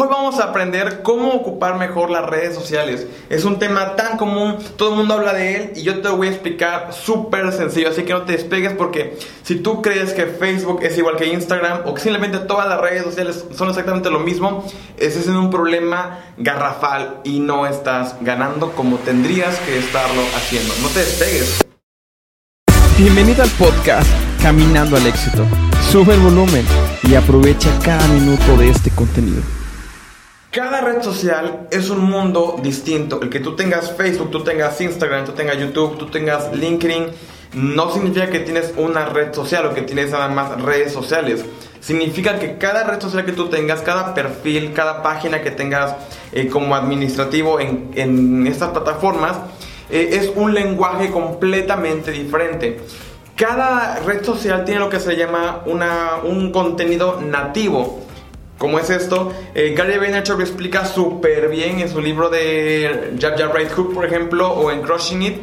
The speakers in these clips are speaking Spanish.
Hoy vamos a aprender cómo ocupar mejor las redes sociales. Es un tema tan común, todo el mundo habla de él y yo te lo voy a explicar súper sencillo, así que no te despegues porque si tú crees que Facebook es igual que Instagram o que simplemente todas las redes sociales son exactamente lo mismo, ese es un problema garrafal y no estás ganando como tendrías que estarlo haciendo. No te despegues. Bienvenido al podcast Caminando al éxito. Sube el volumen y aprovecha cada minuto de este contenido. Cada red social es un mundo distinto. El que tú tengas Facebook, tú tengas Instagram, tú tengas YouTube, tú tengas LinkedIn, no significa que tienes una red social o que tienes nada más redes sociales. Significa que cada red social que tú tengas, cada perfil, cada página que tengas eh, como administrativo en, estas plataformas, eh, es un lenguaje completamente diferente. Cada red social tiene lo que se llama una, un contenido nativo. ¿Cómo es esto? Eh, Gary Vaynerchuk lo explica súper bien en su libro de Jab Jab Right Hook, por ejemplo, o en Crushing It.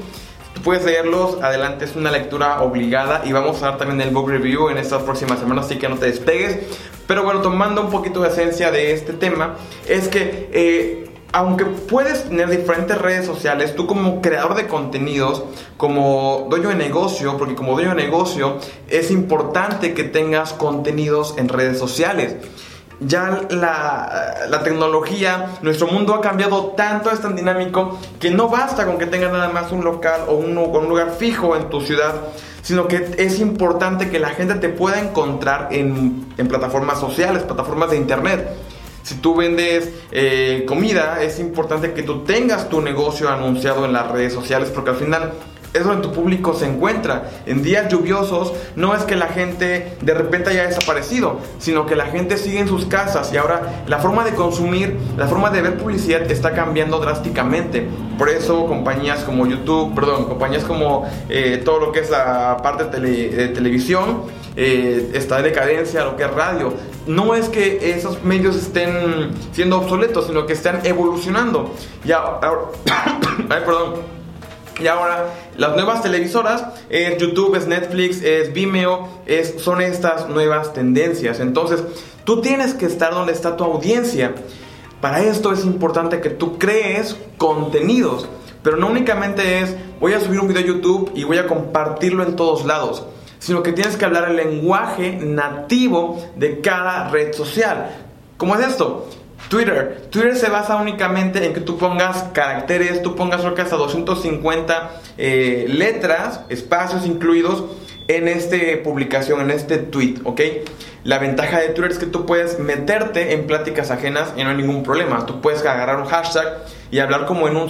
Tú puedes leerlos, adelante, es una lectura obligada y vamos a dar también el book review en estas próximas semanas, así que no te despegues. Pero bueno, tomando un poquito de esencia de este tema, es que eh, aunque puedes tener diferentes redes sociales, tú como creador de contenidos, como dueño de negocio, porque como dueño de negocio es importante que tengas contenidos en redes sociales ya la, tecnología, nuestro mundo ha cambiado tanto, es tan dinámico, que no basta con que tengas nada más un local o un, lugar fijo en tu ciudad, sino que es importante que la gente te pueda encontrar en, plataformas sociales, plataformas de internet. Si tú vendes eh, comida, es importante que tú tengas tu negocio anunciado en las redes sociales, porque al final es donde tu público se encuentra. En días lluviosos no es que la gente de repente haya desaparecido, sino que la gente sigue en sus casas y ahora la forma de consumir, la forma de ver publicidad está cambiando drásticamente. Por eso compañías como YouTube, perdón, compañías como eh, todo lo que es la parte de, televisión, eh, está de decadencia, lo que es radio. No es que esos medios estén siendo obsoletos, sino que están evolucionando. Ya, ay, perdón. Y ahora las nuevas televisoras es YouTube, es Netflix, es Vimeo, es, son estas nuevas tendencias. Entonces, tú tienes que estar donde está tu audiencia. Para esto es importante que tú crees contenidos. Pero no únicamente es voy a subir un video a YouTube y voy a compartirlo en todos lados. Sino que tienes que hablar el lenguaje nativo de cada red social. ¿Cómo es esto? Twitter. Twitter se basa únicamente en que tú pongas caracteres, tú pongas cerca hasta 250 eh, letras, espacios incluidos en esta publicación, en este tweet, ¿ok? La ventaja de Twitter es que tú puedes meterte en pláticas ajenas y no hay ningún problema. Tú puedes agarrar un hashtag y hablar como en un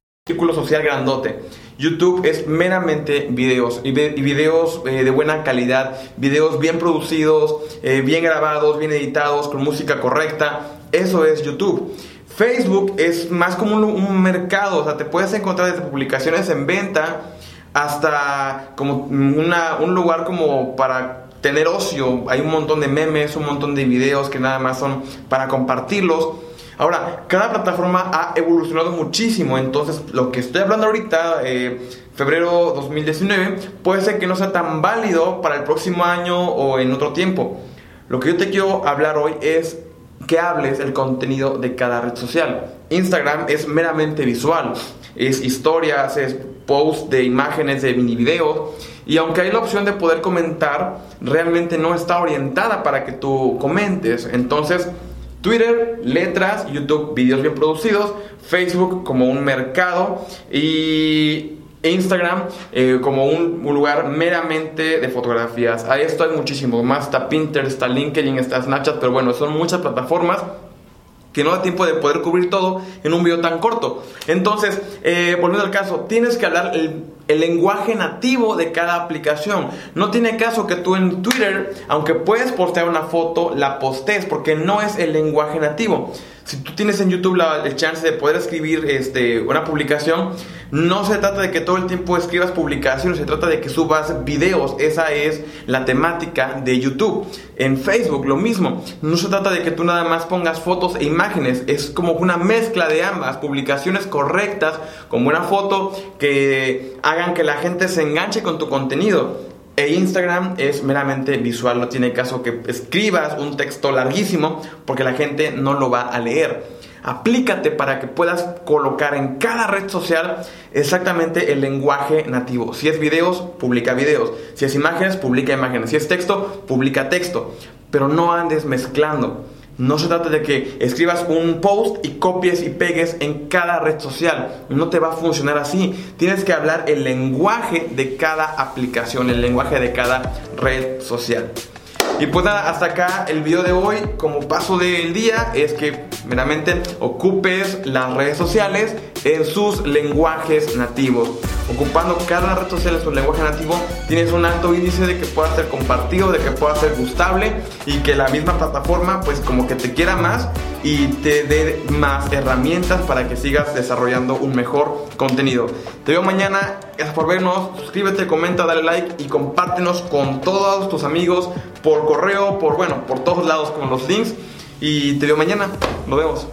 Círculo social grandote. YouTube es meramente videos y, videos eh, de buena calidad, videos bien producidos, eh, bien grabados, bien editados, con música correcta. Eso es YouTube. Facebook es más como un, mercado, o sea, te puedes encontrar desde publicaciones en venta hasta como un lugar como para tener ocio. Hay un montón de memes, un montón de videos que nada más son para compartirlos. Ahora, cada plataforma ha evolucionado muchísimo, entonces lo que estoy hablando ahorita, eh, febrero 2019, puede ser que no sea tan válido para el próximo año o en otro tiempo. Lo que yo te quiero hablar hoy es que hables el contenido de cada red social. Instagram es meramente visual, es historias, es posts de imágenes, de mini videos. Y aunque hay la opción de poder comentar, realmente no está orientada para que tú comentes. Entonces, Twitter, letras, YouTube, videos bien producidos, Facebook como un mercado y Instagram eh, como un, lugar meramente de fotografías. A esto hay muchísimo más. Está Pinterest, está LinkedIn, está Snapchat, pero bueno, son muchas plataformas que no da tiempo de poder cubrir todo en un video tan corto. Entonces, eh, volviendo al caso, tienes que hablar el, lenguaje nativo de cada aplicación. No tiene caso que tú en Twitter, aunque puedes postear una foto, la postes porque no es el lenguaje nativo si tú tienes en YouTube la, chance de poder escribir este, una publicación, no se trata de que todo el tiempo escribas publicaciones, se trata de que subas videos. Esa es la temática de YouTube. En Facebook lo mismo. No se trata de que tú nada más pongas fotos e imágenes. Es como una mezcla de ambas. Publicaciones correctas, con buena foto, que hagan que la gente se enganche con tu contenido. E Instagram es meramente visual, no tiene caso que escribas un texto larguísimo porque la gente no lo va a leer. Aplícate para que puedas colocar en cada red social exactamente el lenguaje nativo. Si es videos, publica videos. Si es imágenes, publica imágenes. Si es texto, publica texto. Pero no andes mezclando. No se trata de que escribas un post y copies y pegues en cada red social. No te va a funcionar así. Tienes que hablar el lenguaje de cada aplicación, el lenguaje de cada red social. Y pues nada, hasta acá el video de hoy. Como paso del día es que meramente ocupes las redes sociales en sus lenguajes nativos. Ocupando cada red social en su lenguaje nativo, tienes un alto índice de que pueda ser compartido, de que pueda ser gustable y que la misma plataforma pues como que te quiera más y te dé más herramientas para que sigas desarrollando un mejor contenido. Te veo mañana, gracias por vernos, suscríbete, comenta, dale like y compártenos con todos tus amigos por correo, por bueno, por todos lados con los links y te veo mañana, nos vemos.